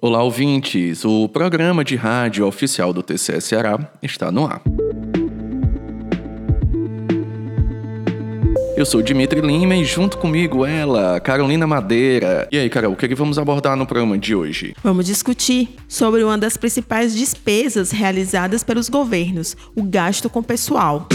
Olá, ouvintes! O programa de rádio oficial do TCS Ceará está no ar. Eu sou Dimitri Lima e junto comigo ela, Carolina Madeira. E aí, Carol, o é que vamos abordar no programa de hoje? Vamos discutir sobre uma das principais despesas realizadas pelos governos, o gasto com pessoal.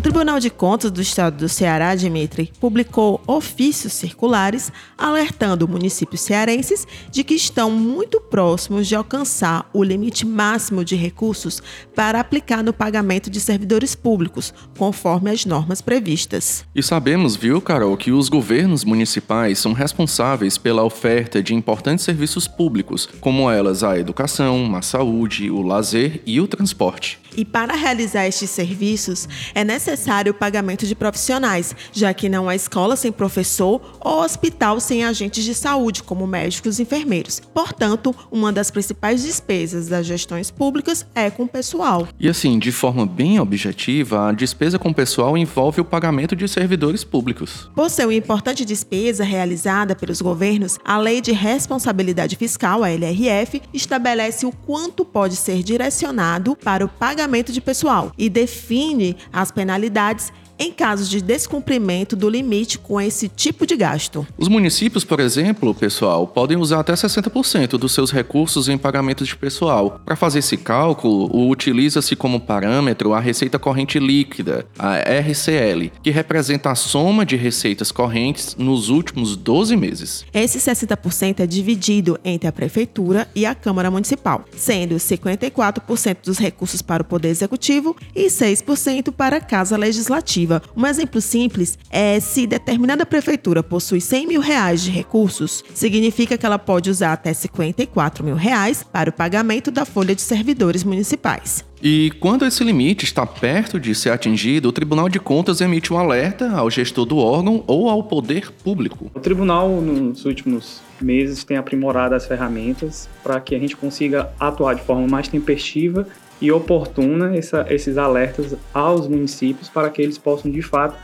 O Tribunal de Contas do Estado do Ceará, Dimitri, publicou ofícios circulares alertando municípios cearenses de que estão muito próximos de alcançar o limite máximo de recursos para aplicar no pagamento de servidores públicos, conforme as normas previstas. E sabemos, viu, Carol, que os governos municipais são responsáveis pela oferta de importantes serviços públicos, como elas a educação, a saúde, o lazer e o transporte. E para realizar estes serviços, é necessário o pagamento de profissionais, já que não há escola sem professor ou hospital sem agentes de saúde, como médicos e enfermeiros. Portanto, uma das principais despesas das gestões públicas é com o pessoal. E assim, de forma bem objetiva, a despesa com pessoal envolve o pagamento de servidores públicos. Por ser uma importante despesa realizada pelos governos, a Lei de Responsabilidade Fiscal, a LRF, estabelece o quanto pode ser direcionado para o pagamento de pessoal e define as penalidades modalidades em casos de descumprimento do limite com esse tipo de gasto. Os municípios, por exemplo, pessoal, podem usar até 60% dos seus recursos em pagamento de pessoal. Para fazer esse cálculo, utiliza-se como parâmetro a receita corrente líquida, a RCL, que representa a soma de receitas correntes nos últimos 12 meses. Esse 60% é dividido entre a prefeitura e a Câmara Municipal, sendo 54% dos recursos para o Poder Executivo e 6% para a Casa Legislativa um exemplo simples é se determinada prefeitura possui 100 mil reais de recursos, significa que ela pode usar até 54 mil reais para o pagamento da folha de servidores municipais. E quando esse limite está perto de ser atingido, o Tribunal de Contas emite um alerta ao gestor do órgão ou ao poder público. O tribunal, nos últimos meses, tem aprimorado as ferramentas para que a gente consiga atuar de forma mais tempestiva e oportuna essa, esses alertas aos municípios para que eles possam de fato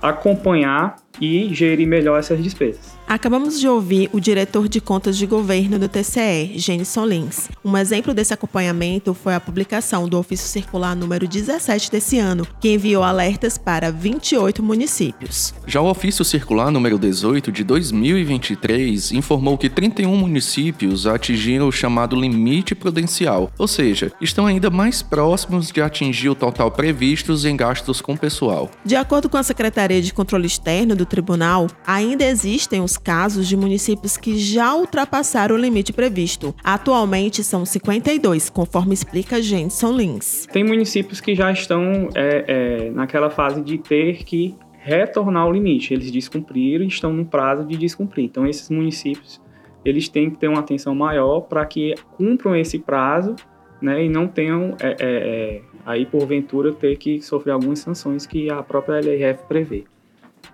acompanhar e gerir melhor essas despesas. Acabamos de ouvir o diretor de contas de governo do TCE, Genison Lins. Um exemplo desse acompanhamento foi a publicação do ofício circular número 17 desse ano, que enviou alertas para 28 municípios. Já o ofício circular número 18 de 2023 informou que 31 municípios atingiram o chamado limite prudencial, ou seja, estão ainda mais próximos de atingir o total previstos em gastos com pessoal. De acordo com a Secretaria de Controle Externo do tribunal, ainda existem os casos de municípios que já ultrapassaram o limite previsto. Atualmente são 52, conforme explica Jenson Lins. Tem municípios que já estão é, é, naquela fase de ter que retornar ao limite. Eles descumpriram e estão no prazo de descumprir. Então, esses municípios eles têm que ter uma atenção maior para que cumpram esse prazo né, e não tenham, é, é, é, aí porventura, ter que sofrer algumas sanções que a própria LRF prevê.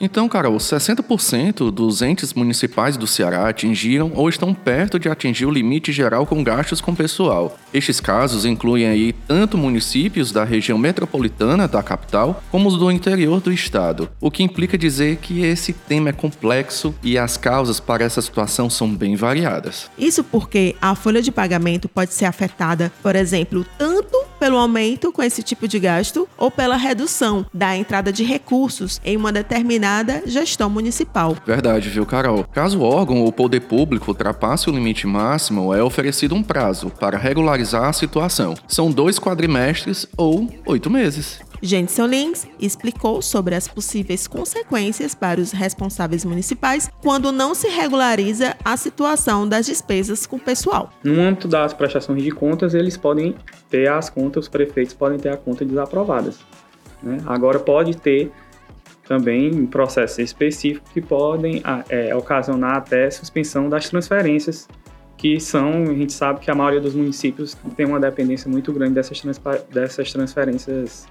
Então, Carol, 60% dos entes municipais do Ceará atingiram ou estão perto de atingir o limite geral com gastos com pessoal. Estes casos incluem aí tanto municípios da região metropolitana da capital, como os do interior do estado, o que implica dizer que esse tema é complexo e as causas para essa situação são bem variadas. Isso porque a folha de pagamento pode ser afetada, por exemplo, tanto pelo aumento com esse tipo de gasto ou pela redução da entrada de recursos em uma determinada gestão municipal. Verdade, viu, Carol? Caso o órgão ou poder público ultrapasse o limite máximo, é oferecido um prazo para regularizar a situação. São dois quadrimestres ou oito meses. Jenson Lins explicou sobre as possíveis consequências para os responsáveis municipais quando não se regulariza a situação das despesas com o pessoal. No âmbito das prestações de contas, eles podem ter as contas, os prefeitos podem ter a conta desaprovadas. Né? Agora pode ter também processos específicos que podem ah, é, ocasionar até suspensão das transferências que são, a gente sabe que a maioria dos municípios tem uma dependência muito grande dessas, dessas transferências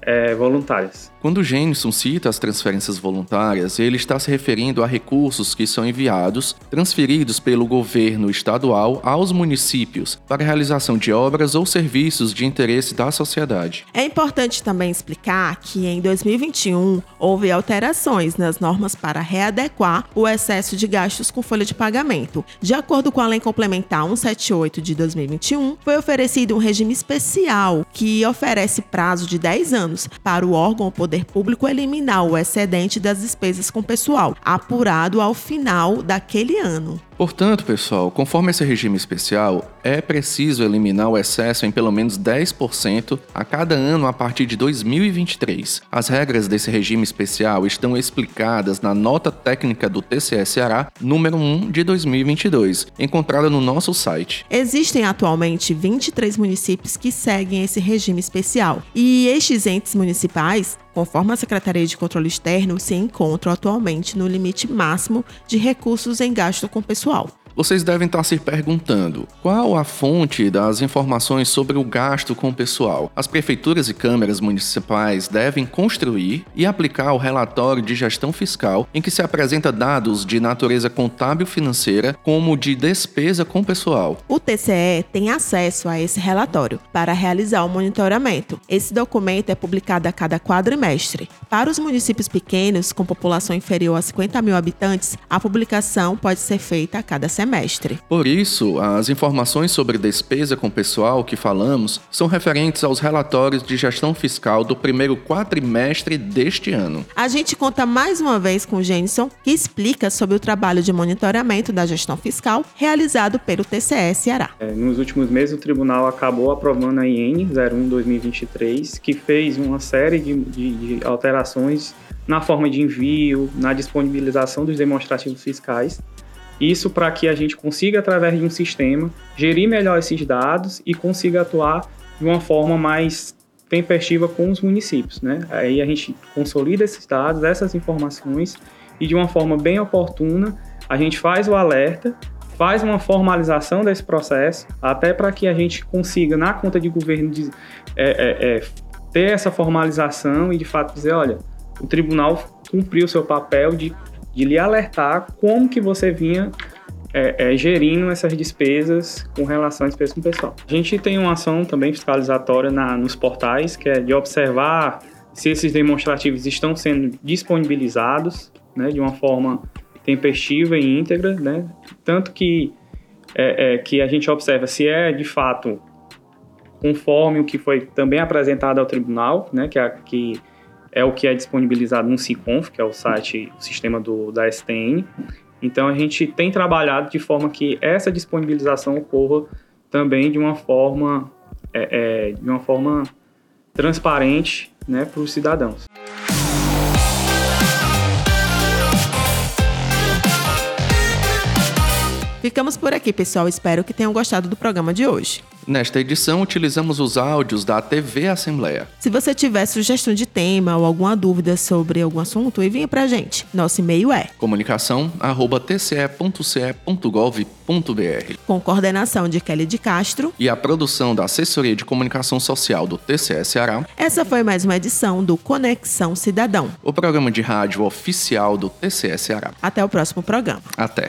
é, voluntárias. Quando o Jenison cita as transferências voluntárias, ele está se referindo a recursos que são enviados, transferidos pelo governo estadual aos municípios para realização de obras ou serviços de interesse da sociedade. É importante também explicar que em 2021 houve alterações nas normas para readequar o excesso de gastos com folha de pagamento. De acordo com a Lei Complementar 178 de 2021, foi oferecido um regime especial que oferece prazo de 10 anos para o órgão ou poder público eliminar o excedente das despesas com pessoal, apurado ao final daquele ano. Portanto, pessoal, conforme esse regime especial, é preciso eliminar o excesso em pelo menos 10% a cada ano a partir de 2023. As regras desse regime especial estão explicadas na nota técnica do TCE Ceará, número 1 de 2022, encontrada no nosso site. Existem atualmente 23 municípios que seguem esse regime especial, e estes entes municipais Conforme a Secretaria de Controle Externo, se encontram atualmente no limite máximo de recursos em gasto com pessoal. Wow. Vocês devem estar se perguntando: qual a fonte das informações sobre o gasto com o pessoal? As prefeituras e câmaras municipais devem construir e aplicar o relatório de gestão fiscal em que se apresenta dados de natureza contábil financeira como de despesa com pessoal. O TCE tem acesso a esse relatório para realizar o monitoramento. Esse documento é publicado a cada quadrimestre. Para os municípios pequenos, com população inferior a 50 mil habitantes, a publicação pode ser feita a cada semestre semestre. Por isso, as informações sobre despesa com pessoal que falamos são referentes aos relatórios de gestão fiscal do primeiro quadrimestre deste ano. A gente conta mais uma vez com o Jenison, que explica sobre o trabalho de monitoramento da gestão fiscal realizado pelo TCE Ceará. É, nos últimos meses, o tribunal acabou aprovando a IN 01-2023, que fez uma série de, de, de alterações na forma de envio, na disponibilização dos demonstrativos fiscais isso para que a gente consiga, através de um sistema, gerir melhor esses dados e consiga atuar de uma forma mais tempestiva com os municípios. Né? Aí a gente consolida esses dados, essas informações e de uma forma bem oportuna a gente faz o alerta, faz uma formalização desse processo, até para que a gente consiga, na conta de governo, de, é, é, é, ter essa formalização e de fato dizer, olha, o tribunal cumpriu o seu papel de de lhe alertar como que você vinha é, é, gerindo essas despesas com relação à despesa com pessoal. A gente tem uma ação também fiscalizatória na, nos portais, que é de observar se esses demonstrativos estão sendo disponibilizados né, de uma forma tempestiva e íntegra, né? tanto que, é, é que a gente observa se é de fato conforme o que foi também apresentado ao tribunal, né, que, a, que é o que é disponibilizado no Ciconf, que é o site, o sistema do, da STN. Então a gente tem trabalhado de forma que essa disponibilização ocorra também de uma forma, é, é, de uma forma transparente né, para os cidadãos. Ficamos por aqui, pessoal. Espero que tenham gostado do programa de hoje. Nesta edição, utilizamos os áudios da TV Assembleia. Se você tiver sugestão de tema ou alguma dúvida sobre algum assunto, envie pra gente. Nosso e-mail é comunicação@tce.ce.gov.br. Com coordenação de Kelly de Castro e a produção da Assessoria de Comunicação Social do TCE Ceará. Essa foi mais uma edição do Conexão Cidadão, o programa de rádio oficial do TCE Ceará. Até o próximo programa. Até.